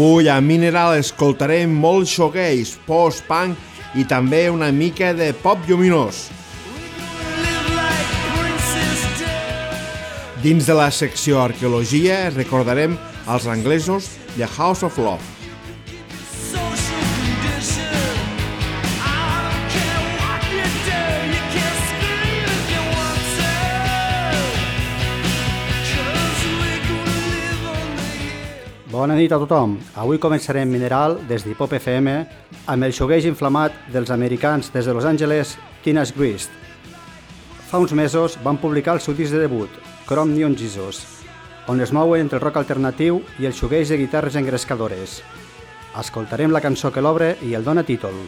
Avui a Mineral escoltarem molt shoegaze, post-punk i també una mica de pop lluminós. Dins de la secció Arqueologia recordarem els anglesos de House of Love. Bona nit a tothom. Avui començarem Mineral des d'Hipop FM amb el xogueix inflamat dels americans des de Los Angeles, Teenage Grist. Fa uns mesos van publicar el seu disc de debut, Chrome Neon Jesus, on es mouen entre el rock alternatiu i el xogueix de guitarres engrescadores. Escoltarem la cançó que l'obre i el dona títol,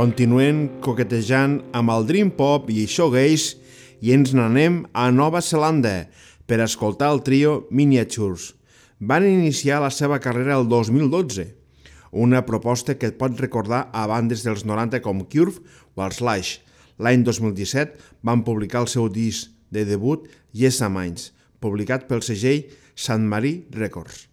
Continuem coquetejant amb el Dream Pop i Showgaze i ens n'anem a Nova Zelanda per escoltar el trio Miniatures. Van iniciar la seva carrera el 2012, una proposta que et pot recordar a bandes dels 90 com Curve o els Slash. L'any 2017 van publicar el seu disc de debut Yes Minds, publicat pel segell Sant Marí Records.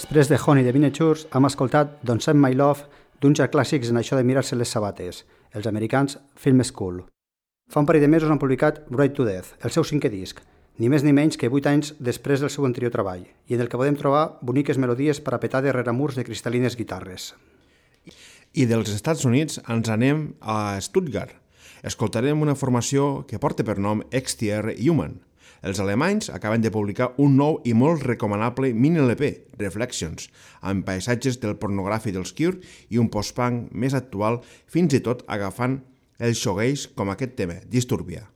Després de Honey de Miniatures hem escoltat Don't Send My Love d'uns ja clàssics en això de mirar-se les sabates, els americans Film School. Fa un parell de mesos han publicat Bright to Death, el seu cinquè disc, ni més ni menys que 8 anys després del seu anterior treball, i en el que podem trobar boniques melodies per a petar darrere murs de cristal·lines guitarres. I dels Estats Units ens anem a Stuttgart. Escoltarem una formació que porta per nom XTR Human – els alemanys acaben de publicar un nou i molt recomanable mini-LP, Reflections, amb paisatges del pornogràfic dels Cure i un post-punk més actual, fins i tot agafant el shoegaze com aquest tema, Disturbia.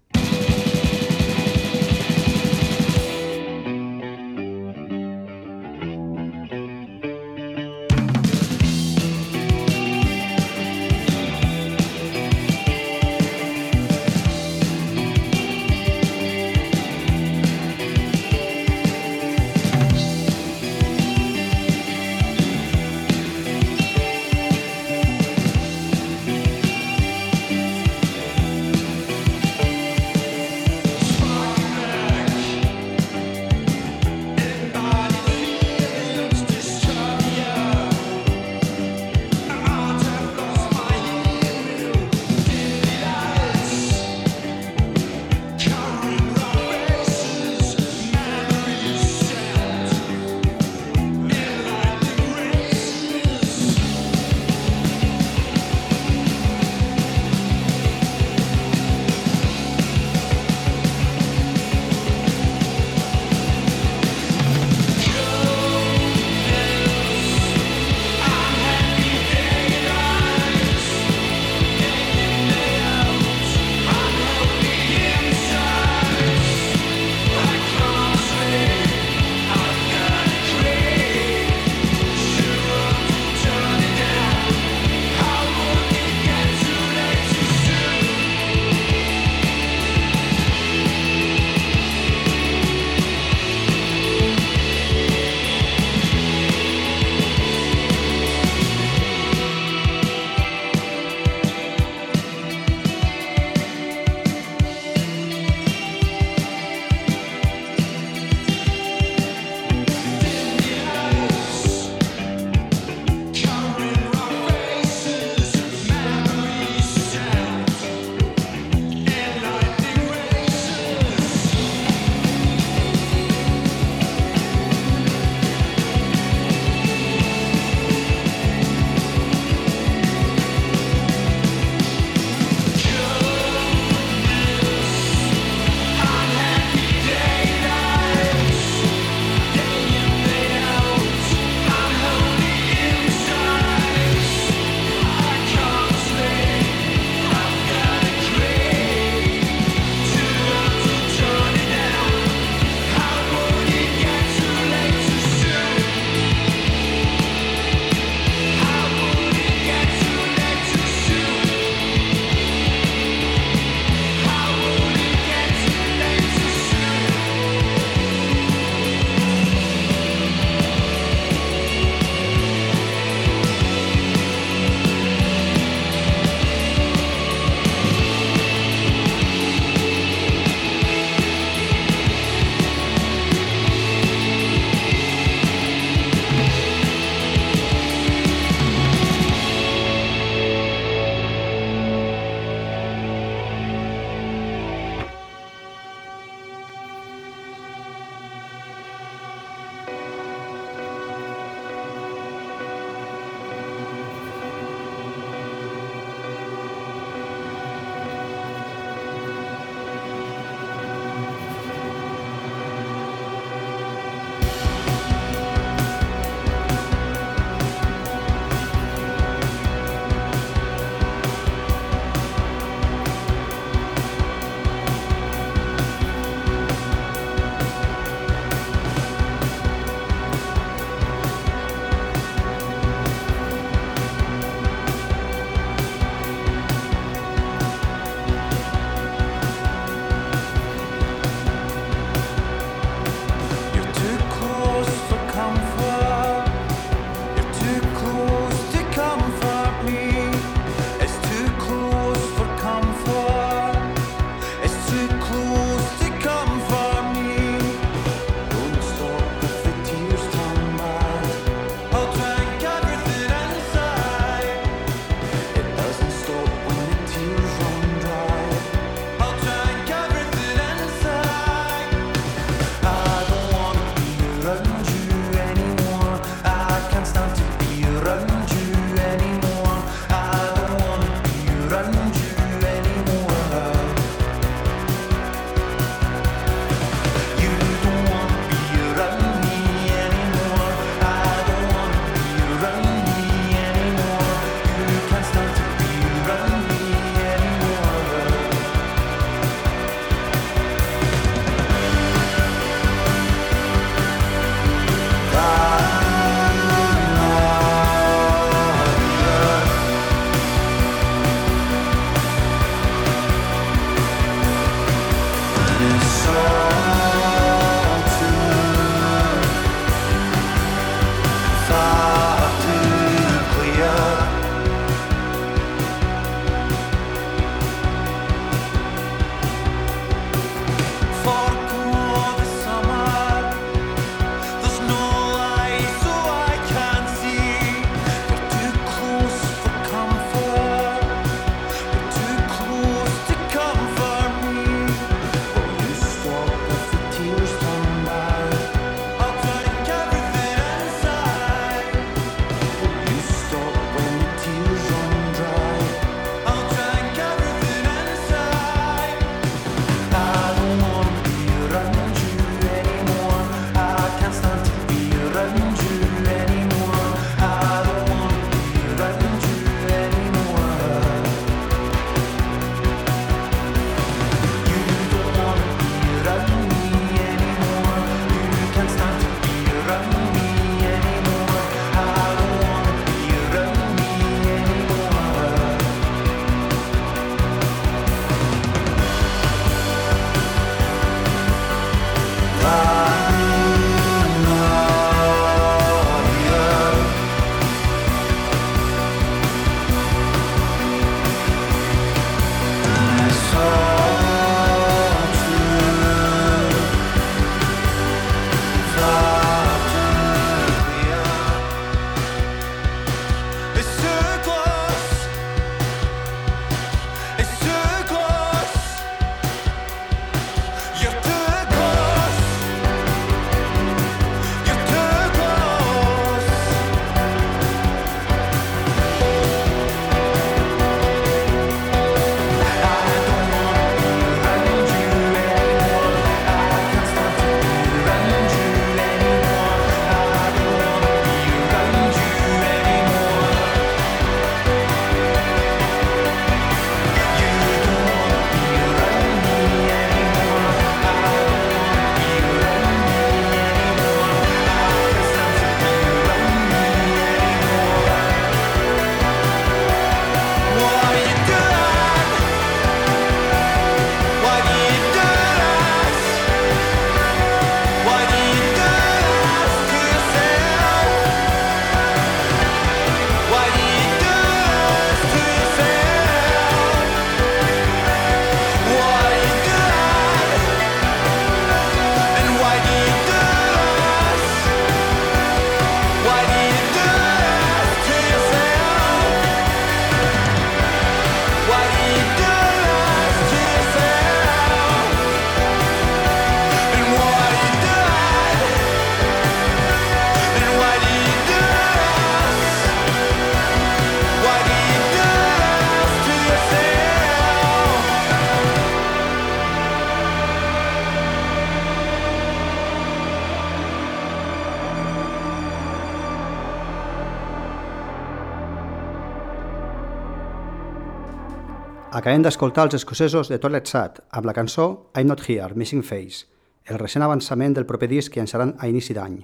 Acabem d'escoltar els escocesos de Toilet Sat amb la cançó I'm Not Here, Missing Face, el recent avançament del proper disc que llançaran a inici d'any.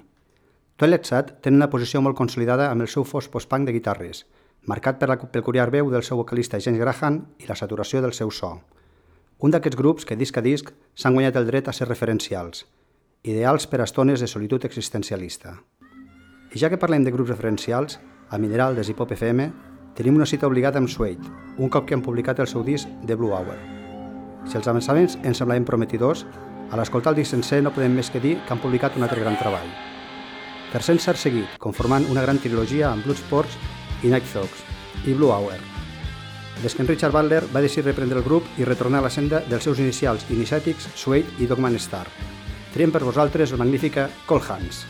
Toilet Sat té una posició molt consolidada amb el seu fos post-punk de guitarres, marcat per la peculiar veu del seu vocalista James Graham i la saturació del seu so. Un d'aquests grups que disc a disc s'han guanyat el dret a ser referencials, ideals per a estones de solitud existencialista. I ja que parlem de grups referencials, a Mineral de Zipop FM tenim una cita obligada amb Suede, un cop que han publicat el seu disc The Blue Hour. Si els avançaments ens semblaven prometidors, a l'escoltar el disc sencer no podem més que dir que han publicat un altre gran treball. Tercer encert seguit, conformant una gran trilogia amb Bloodsports i Night Thugs i Blue Hour. Des que en Richard Butler va decidir reprendre el grup i retornar a la senda dels seus inicials iniciàtics Suede i Dogman Star. Triem per vosaltres la magnífica Cold Hands.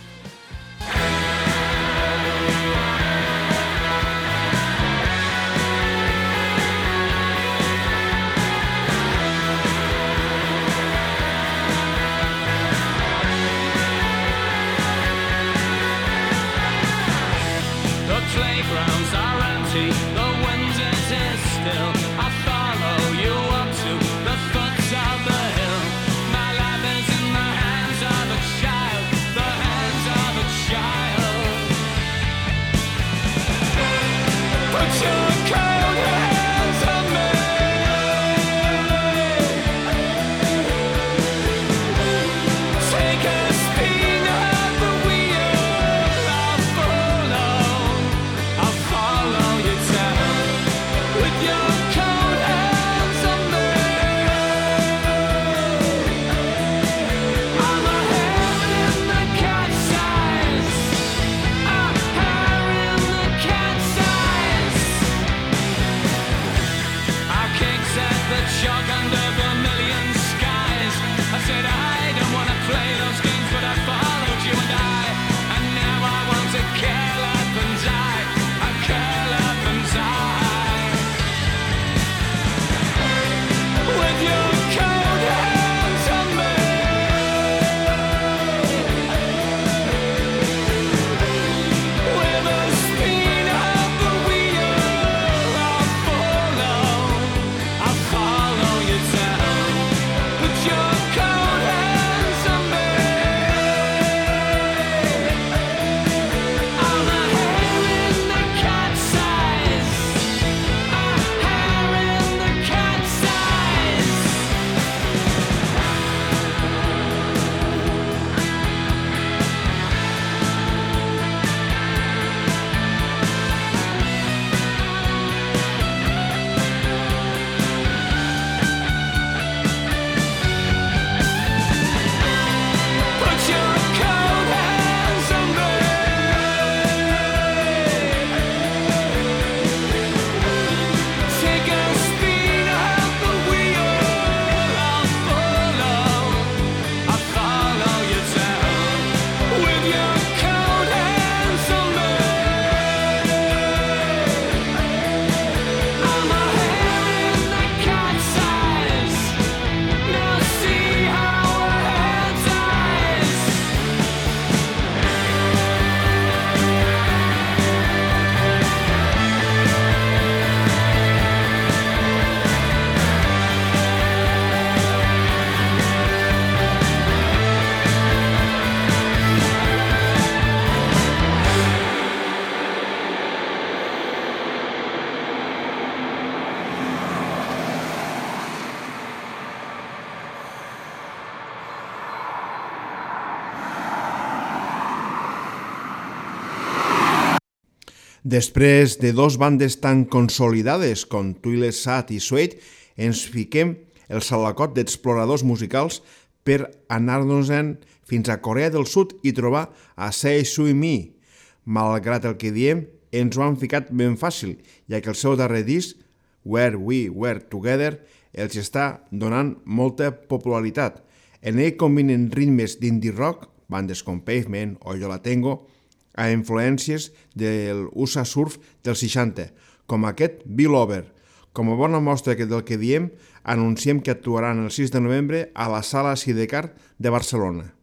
Després de dos bandes tan consolidades com Twilight Sat i Suede, ens fiquem el salacot d'exploradors musicals per anar-nos-en fins a Corea del Sud i trobar a Sei Sui Mi. Malgrat el que diem, ens ho han ficat ben fàcil, ja que el seu darrer disc, Where We Were Together, els està donant molta popularitat. En ell combinen ritmes d'indie rock, bandes com Pavement o Yo La Tengo, a influències del USA Surf dels 60, com aquest Bill Over. Com a bona mostra del que diem, anunciem que actuaran el 6 de novembre a la Sala Sidecar de Barcelona.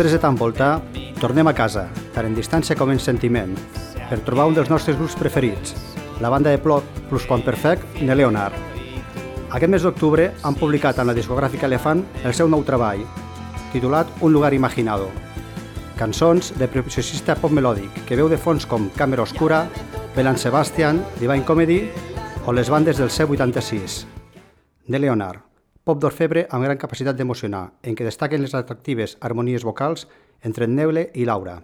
Després de tant voltar, tornem a casa, tant en distància com en sentiment, per trobar un dels nostres grups preferits, la banda de Plot plus Quan Perfect, de Leonard. Aquest mes d'octubre han publicat en la discogràfica Elefant el seu nou treball, titulat Un lugar imaginado. Cançons de preciosista pop melòdic que veu de fons com Càmera Oscura, Belan Sebastian, Divine Comedy o les bandes del C86. De Leonard, pop d'orfebre amb gran capacitat d'emocionar, en què destaquen les atractives harmonies vocals entre Neule i Laura,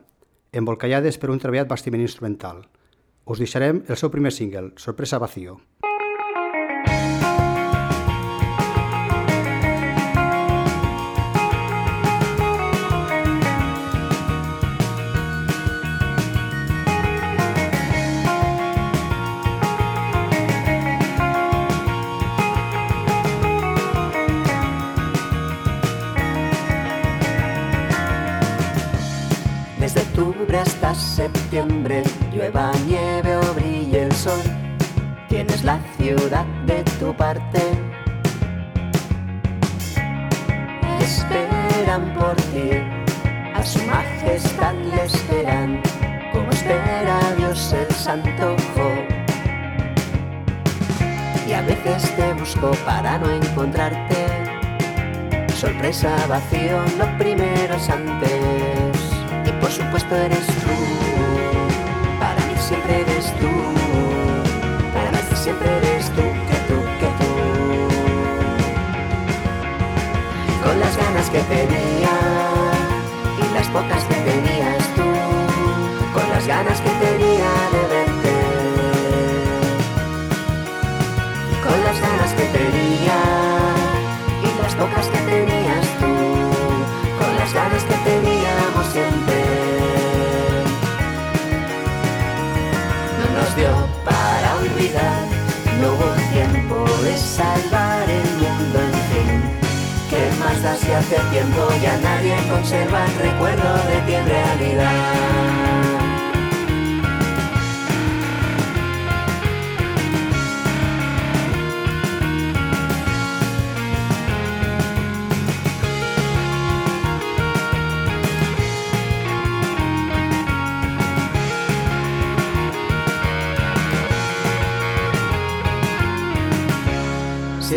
embolcallades per un treballat bastiment instrumental. Us deixarem el seu primer single, Sorpresa Vacío. Septiembre, llueva, nieve o brille el sol, tienes la ciudad de tu parte. Esperan por ti, a su majestad le esperan, como espera Dios el santo Y a veces te busco para no encontrarte. Sorpresa, vacío, lo primero es antes. Por supuesto eres tú siempre eres tú. Para mí siempre eres tú, que tú, que tú. Con las ganas que tenía y las pocas que tenías tú. Con las ganas que hace tiempo ya nadie conserva el recuerdo de ti en realidad?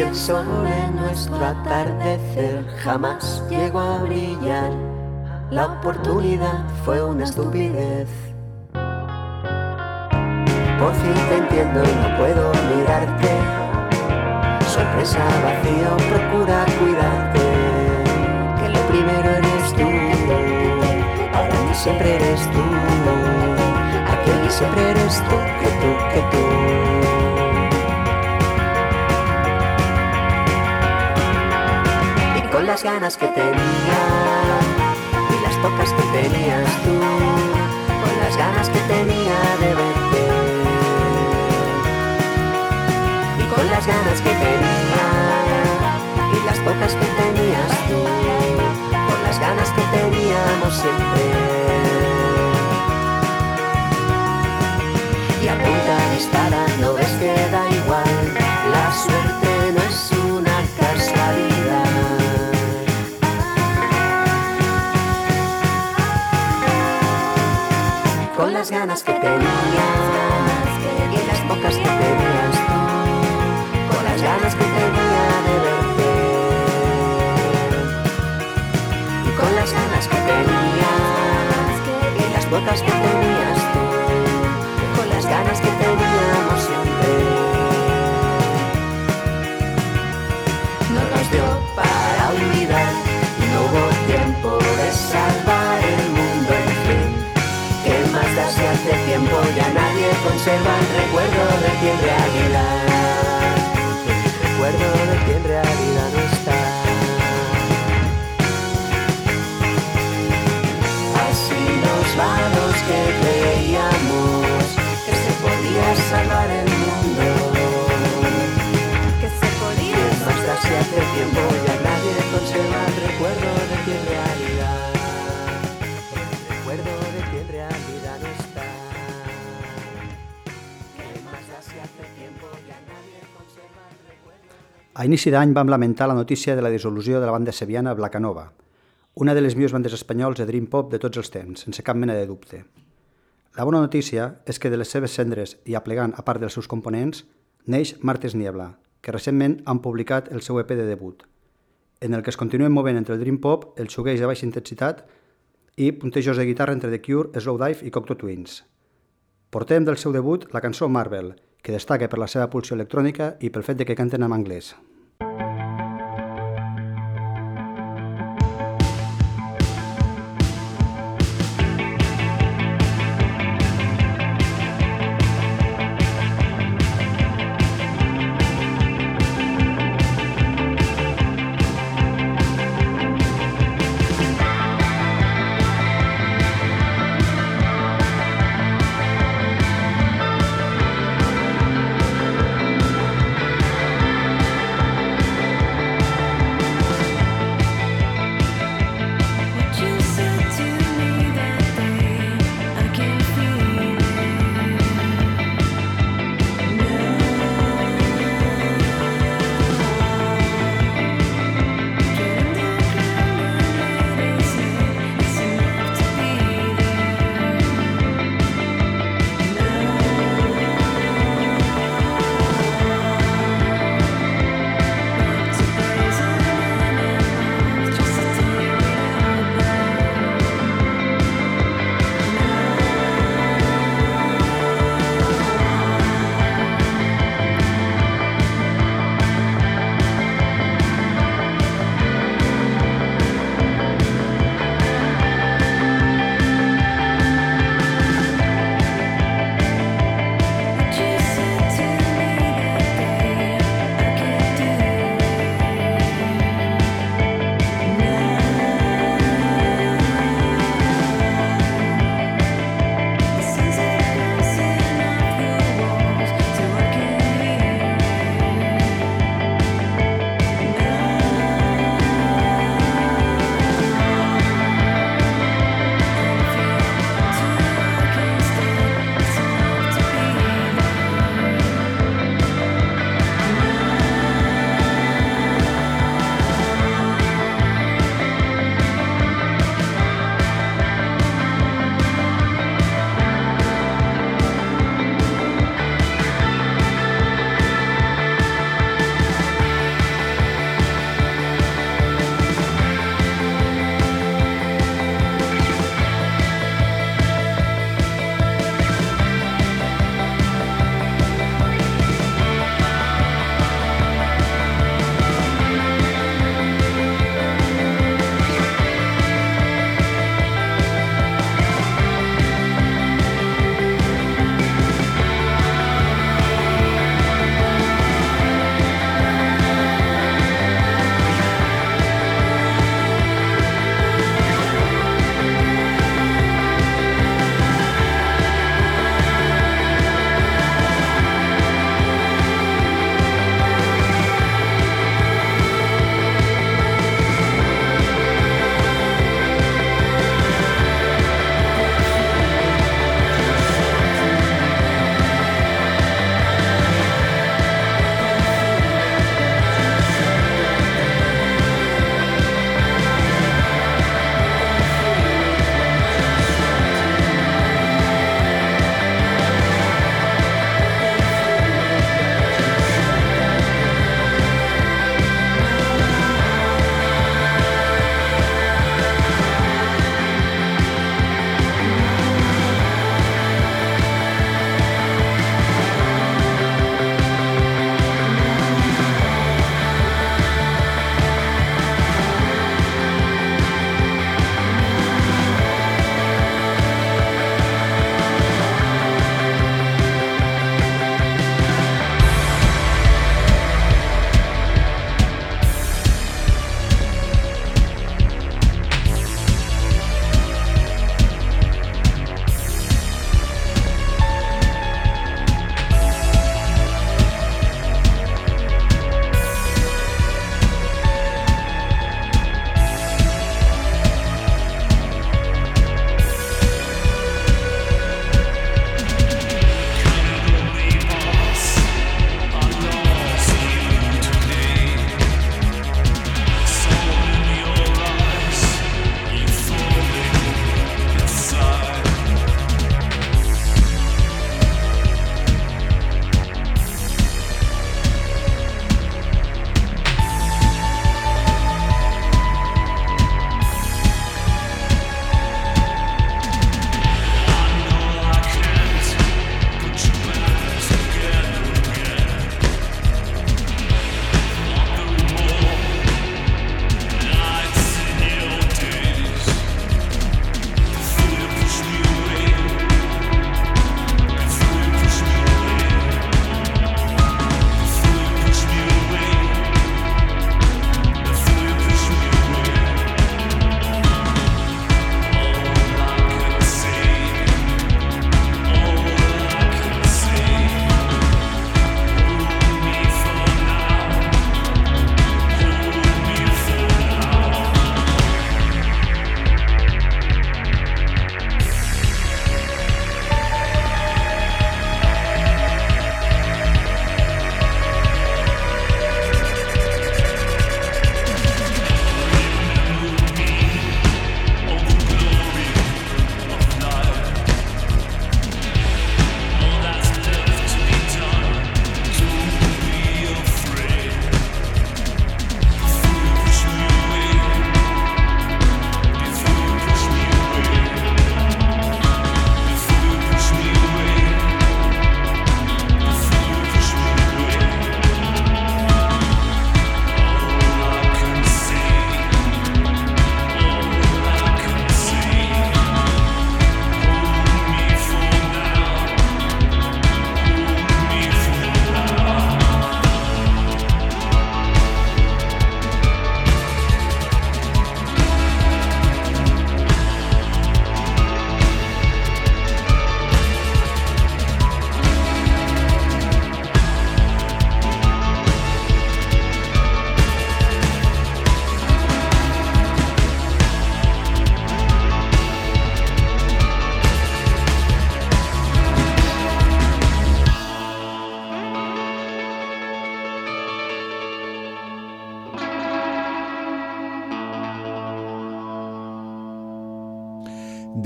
el sol en nuestro atardecer jamás llegó a brillar, la oportunidad fue una estupidez. Por fin te entiendo y no puedo mirarte. Sorpresa vacío, procura cuidarte. Que lo primero eres tú. Para mí siempre eres tú. Aquí siempre eres tú, que tú, que tú. Las ganas que tenía y las pocas que tenías tú, con las ganas que tenía de verte y con las ganas que tenía y las pocas que tenías tú, con las ganas que teníamos siempre. Y a punta de no ves que da igual, la suerte las ganas que tenía y las pocas que tenías tú, con las ganas que tenía de verte y con las ganas que tenía y las pocas que tenías tú, con las ganas que teníamos siempre. Conserva el recuerdo de ti en realidad. El recuerdo de ti en realidad no está. Así nos vamos que creíamos que se podía salvar el mundo. Que se podía. más hace tiempo ya nadie conserva el recuerdo de ti en realidad. A inici d'any vam lamentar la notícia de la dissolució de la banda seviana Blacanova, una de les millors bandes espanyols de Dream Pop de tots els temps, sense cap mena de dubte. La bona notícia és que de les seves cendres i aplegant a part dels seus components, neix Martes Niebla, que recentment han publicat el seu EP de debut, en el que es continuen movent entre el Dream Pop, el shoegaze de baixa intensitat i puntejos de guitarra entre The Cure, Slowdive i Cocteau Twins. Portem del seu debut la cançó Marvel, que destaca per la seva pulsió electrònica i pel fet de que canten en anglès.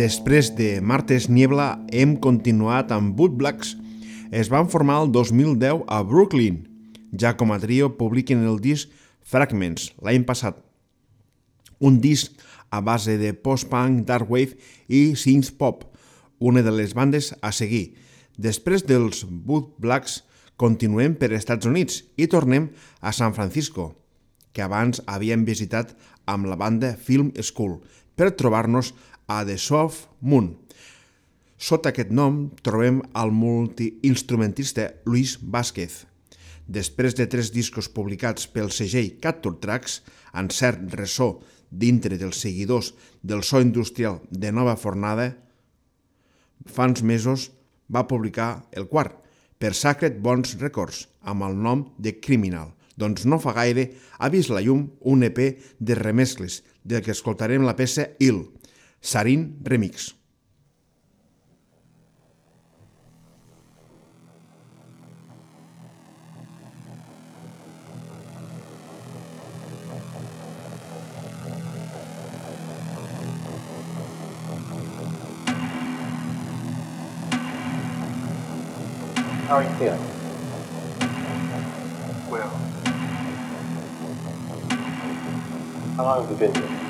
Després de Martes Niebla hem continuat amb Boot Blacks. Es van formar el 2010 a Brooklyn. Ja com a trio publiquen el disc Fragments l'any passat. Un disc a base de post-punk, dark wave i synth pop, una de les bandes a seguir. Després dels Boot Blacks continuem per Estats Units i tornem a San Francisco, que abans havíem visitat amb la banda Film School, per trobar-nos a The Soft Moon. Sota aquest nom trobem el multiinstrumentista Luis Vázquez. Després de tres discos publicats pel segell Capture Tracks, en cert ressò dintre dels seguidors del so industrial de Nova Fornada, fa uns mesos va publicar el quart, per Sacred Bones Records, amb el nom de Criminal. Doncs no fa gaire ha vist la llum un EP de remescles, del que escoltarem la peça Il, Sarin Remix. How are you feeling? Well, How long have you been here?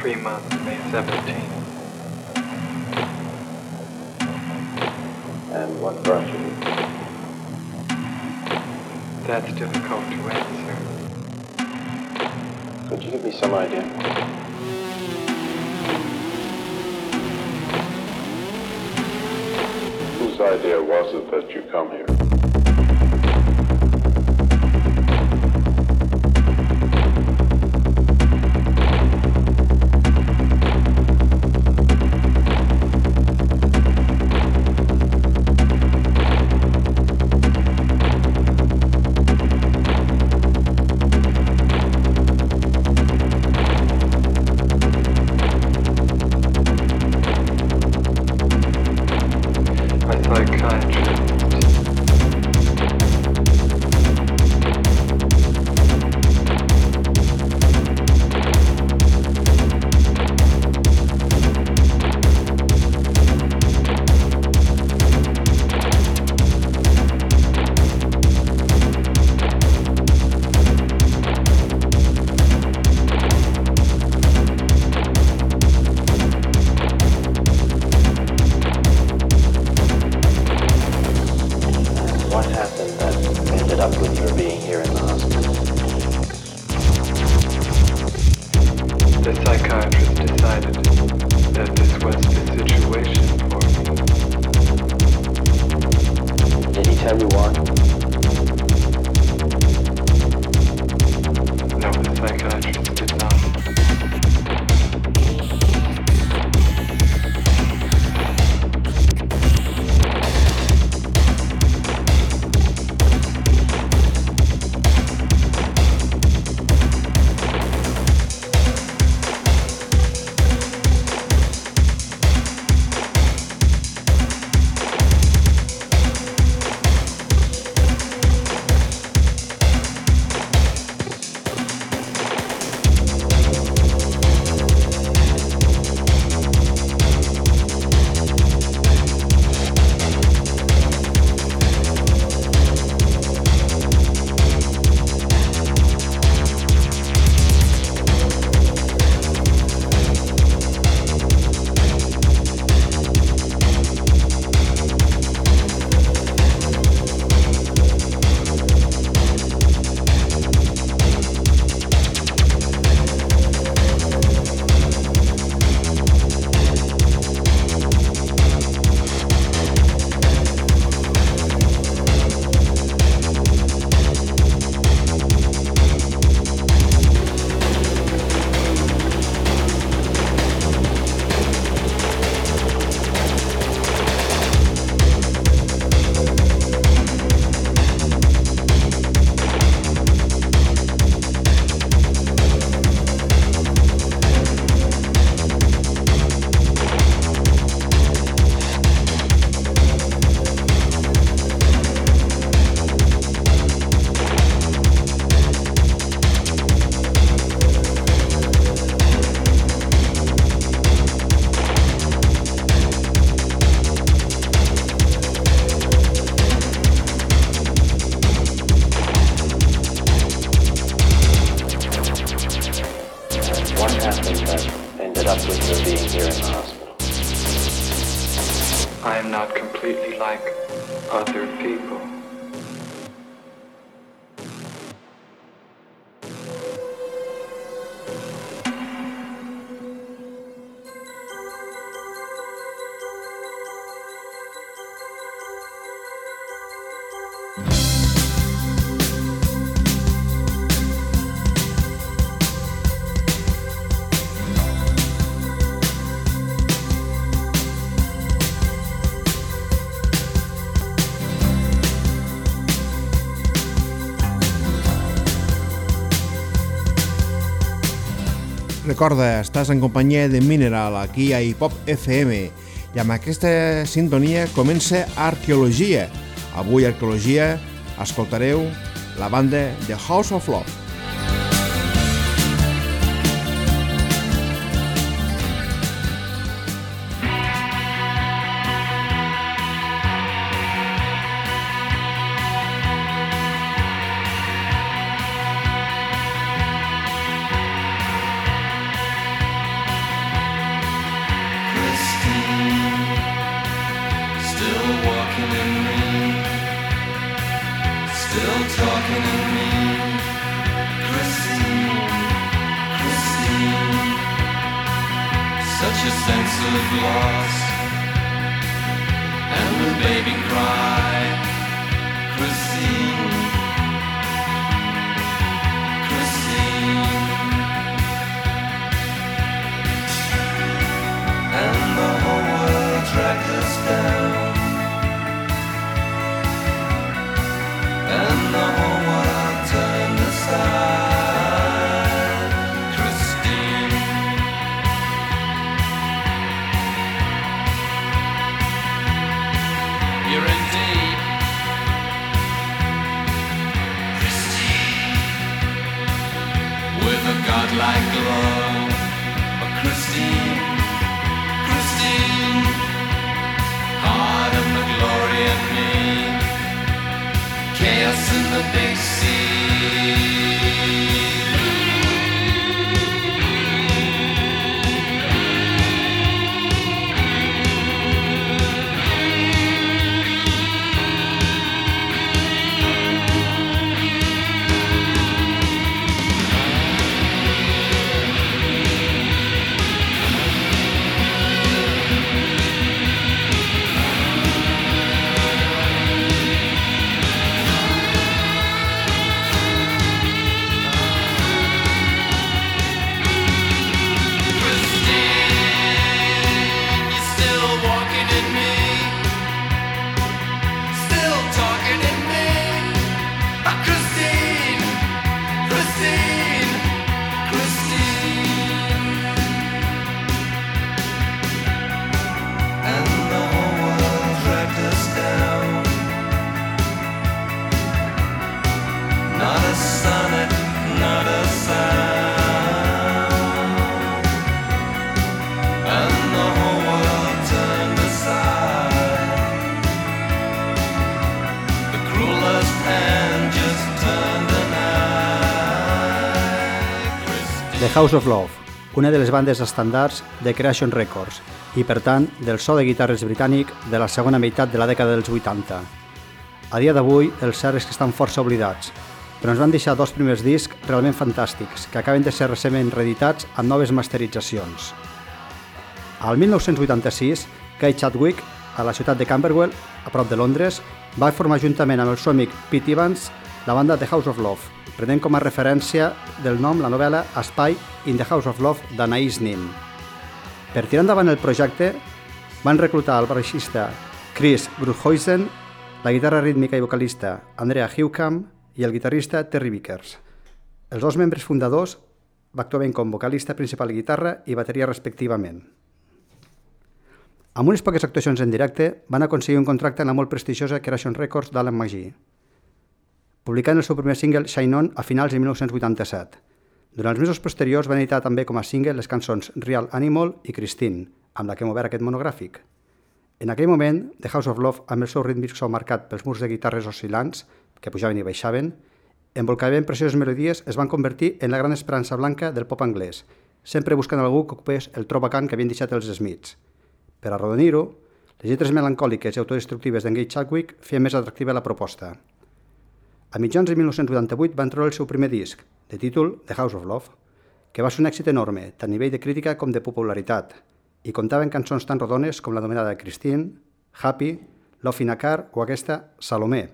Three months, May 17th. And what brought you? That's difficult to answer. Could you give me some idea? Whose idea was it that you come here? Recorda, estàs en companyia de Mineral, aquí a Hip Hop FM, i amb aquesta sintonia comença Arqueologia. Avui Arqueologia escoltareu la banda The House of Love. Of loss. And the baby cry, Christine, Christine. And the whole world dragged us down. And the whole With House of Love, una de les bandes estandards de Creation Records i, per tant, del so de guitarres britànic de la segona meitat de la dècada dels 80. A dia d'avui, els cert és que estan força oblidats, però ens van deixar dos primers discs realment fantàstics, que acaben de ser recentment reeditats amb noves masteritzacions. Al 1986, Kay Chadwick, a la ciutat de Camberwell, a prop de Londres, va formar juntament amb el seu amic Pete Evans la banda The House of Love, prenent com a referència del nom la novel·la Espai in the House of Love d'Anaïs Nin. Per tirar endavant el projecte, van reclutar el baixista Chris Gruhoisen, la guitarra rítmica i vocalista Andrea Hewcam i el guitarrista Terry Vickers. Els dos membres fundadors actuaven com vocalista principal guitarra i bateria respectivament. Amb unes poques actuacions en directe, van aconseguir un contracte en la molt prestigiosa Creation Records d'Alan McGee, publicant el seu primer single Shine On a finals de 1987. Durant els mesos posteriors van editar també com a single les cançons Real Animal i Christine, amb la que hem obert aquest monogràfic. En aquell moment, The House of Love, amb el seu rítmic so marcat pels murs de guitarres oscil·lants, que pujaven i baixaven, embolcaven precioses melodies, es van convertir en la gran esperança blanca del pop anglès, sempre buscant algú que ocupés el tro vacant que havien deixat els Smiths. Per arrodonir-ho, Les lletres melancòliques i autodestructives d'en Gay Chadwick feien més atractiva la proposta. A mitjans de 1988 van treure el seu primer disc, de títol The House of Love, que va ser un èxit enorme, tant a nivell de crítica com de popularitat, i comptava amb cançons tan rodones com la nomenada Christine, Happy, Love in a Car o aquesta Salomé,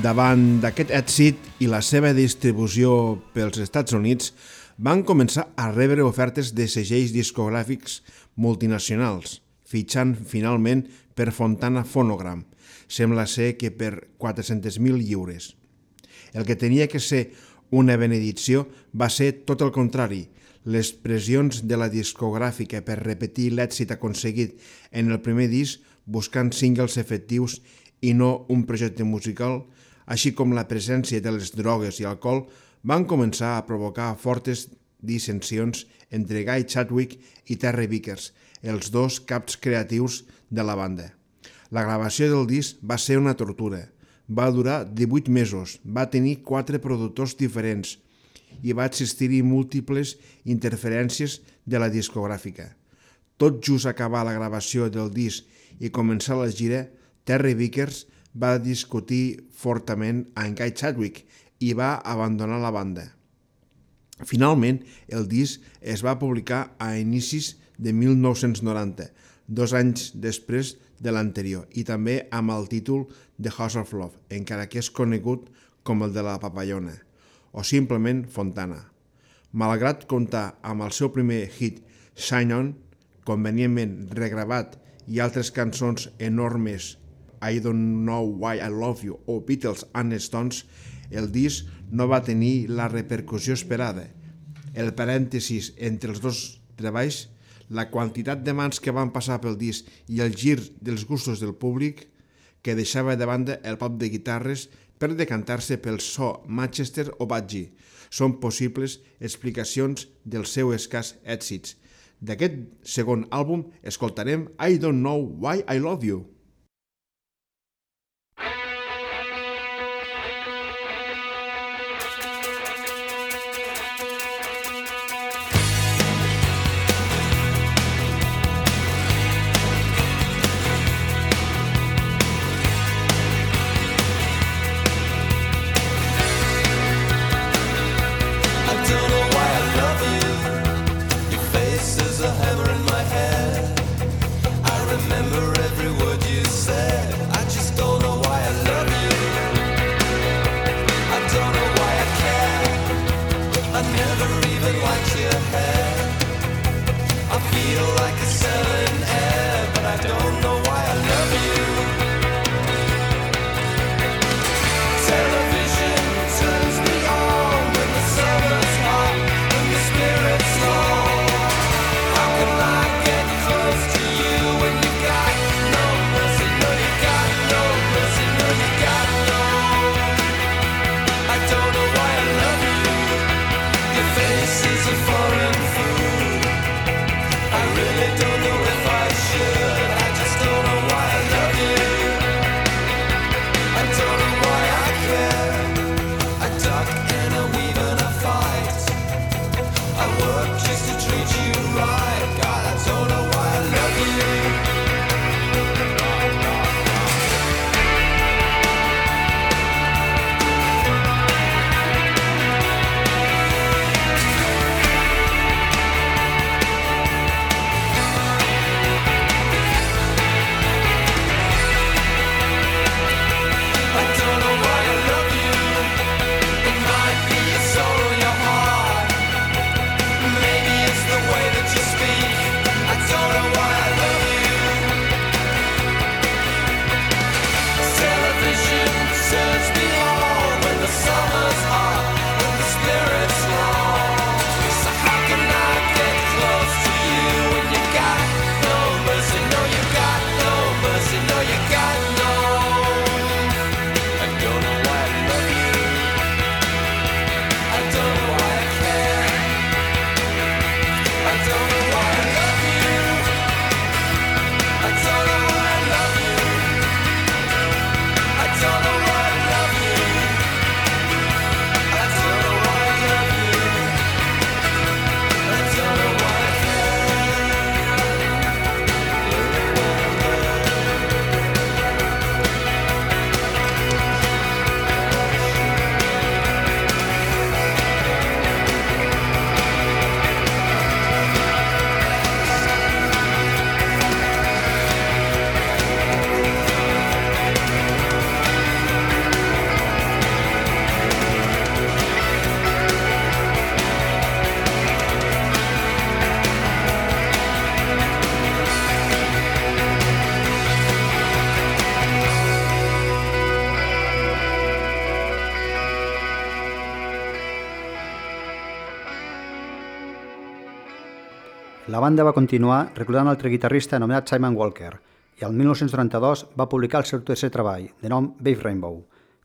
Davant d'aquest èxit i la seva distribució pels Estats Units, van començar a rebre ofertes de segells discogràfics multinacionals, fitxant finalment per Fontana Phonogram, sembla ser que per 400.000 lliures. El que tenia que ser una benedicció va ser tot el contrari. Les pressions de la discogràfica per repetir l'èxit aconseguit en el primer disc buscant singles efectius i no un projecte musical, així com la presència de les drogues i alcohol, van començar a provocar fortes dissensions entre Guy Chadwick i Terry Vickers, els dos caps creatius de la banda. La gravació del disc va ser una tortura. Va durar 18 mesos, va tenir quatre productors diferents i va existir-hi múltiples interferències de la discogràfica. Tot just acabar la gravació del disc i començar la gira, Terry Vickers va discutir fortament amb Guy Chadwick i va abandonar la banda. Finalment, el disc es va publicar a inicis de 1990, dos anys després de l'anterior, i també amb el títol The House of Love, encara que és conegut com el de la papallona, o simplement Fontana. Malgrat comptar amb el seu primer hit Shine On, convenientment regravat, i altres cançons enormes I Don't Know Why I Love You o Beatles and Stones, el disc no va tenir la repercussió esperada. El parèntesis entre els dos treballs, la quantitat de mans que van passar pel disc i el gir dels gustos del públic, que deixava de banda el pop de guitarres per decantar-se pel so Manchester o Budgie, són possibles explicacions del seu escàs èxits. D'aquest segon àlbum escoltarem. I don't know why I love you. Banda va continuar reclutant un altre guitarrista anomenat Simon Walker i al 1992 va publicar el seu tercer treball, de nom Babe Rainbow,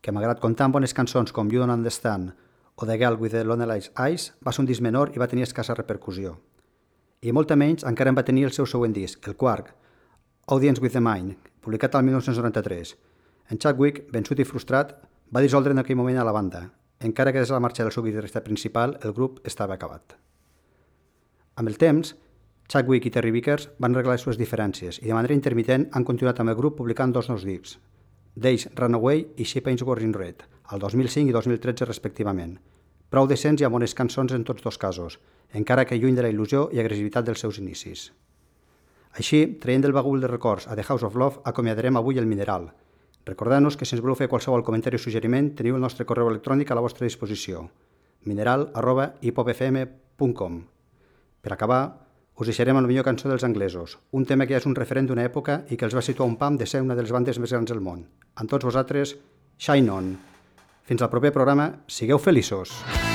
que malgrat comptar amb bones cançons com You Don't Understand o The Girl with the Lonely Eyes, va ser un disc menor i va tenir escassa repercussió. I molta menys encara en va tenir el seu següent disc, el Quark, Audience with the Mind, publicat al 1993. En Chadwick, vençut i frustrat, va dissoldre en aquell moment a la banda, encara que des de la marxa del seu guitarrista principal el grup estava acabat. Amb el temps, Chadwick i Terry Vickers van arreglar les seves diferències i de manera intermitent han continuat amb el grup publicant dos nous discs, Days Runaway i She Paints Wars in Red, al 2005 i 2013 respectivament. Prou decents i amb bones cançons en tots dos casos, encara que lluny de la il·lusió i agressivitat dels seus inicis. Així, traient del bagul de records a The House of Love, acomiadarem avui el mineral. Recordeu-nos que si ens voleu fer qualsevol comentari o suggeriment, teniu el nostre correu electrònic a la vostra disposició mineral arroba hipopfm.com Per acabar, us deixarem amb la millor cançó dels anglesos, un tema que ja és un referent d'una època i que els va situar un pam de ser una de les bandes més grans del món. Amb tots vosaltres, Shine On. Fins al proper programa, sigueu feliços! in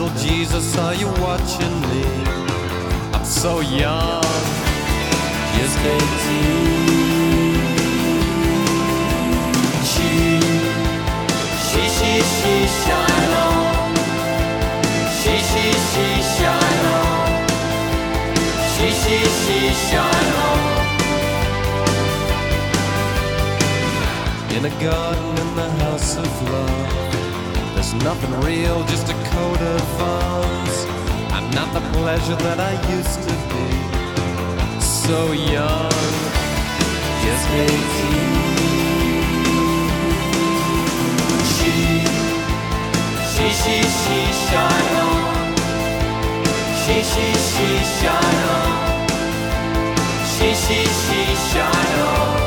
Little Jesus, are you watching me? I'm so young just eighteen. She, she, she, she, shine on. She, she, she, shine on. She, she, she, shine on. In a garden in the house of love, there's nothing real, just coat of. I'm not the pleasure that I used to be. So young, just 18. She, she, she, she, shine on. She, she, she, shine on. She, she, she, shine on.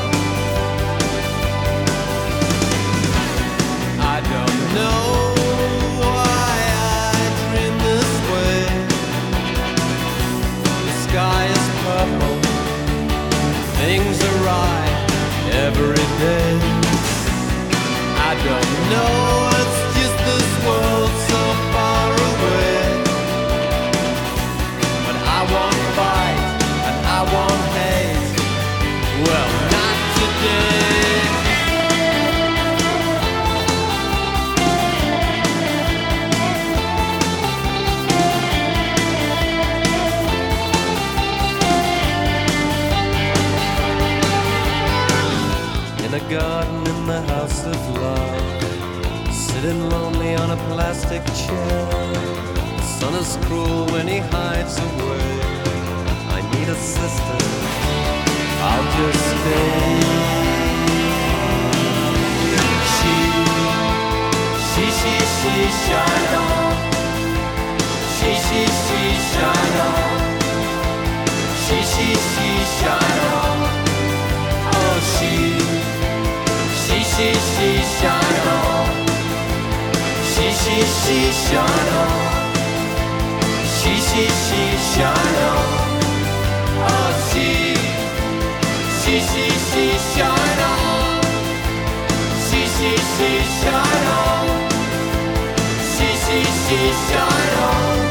I don't know every day. I don't know, plastic chair. The sun is cruel when he hides away. I need a sister, I'll just stay. She, she, she, she, shine on. She, she, she, shine on. She, she, she, shine on. Oh, she, she, she, she, shine. She, she, on. She, she, she, on. Oh, she, she, she, she, on. She, she, she, on. She, she, she, shine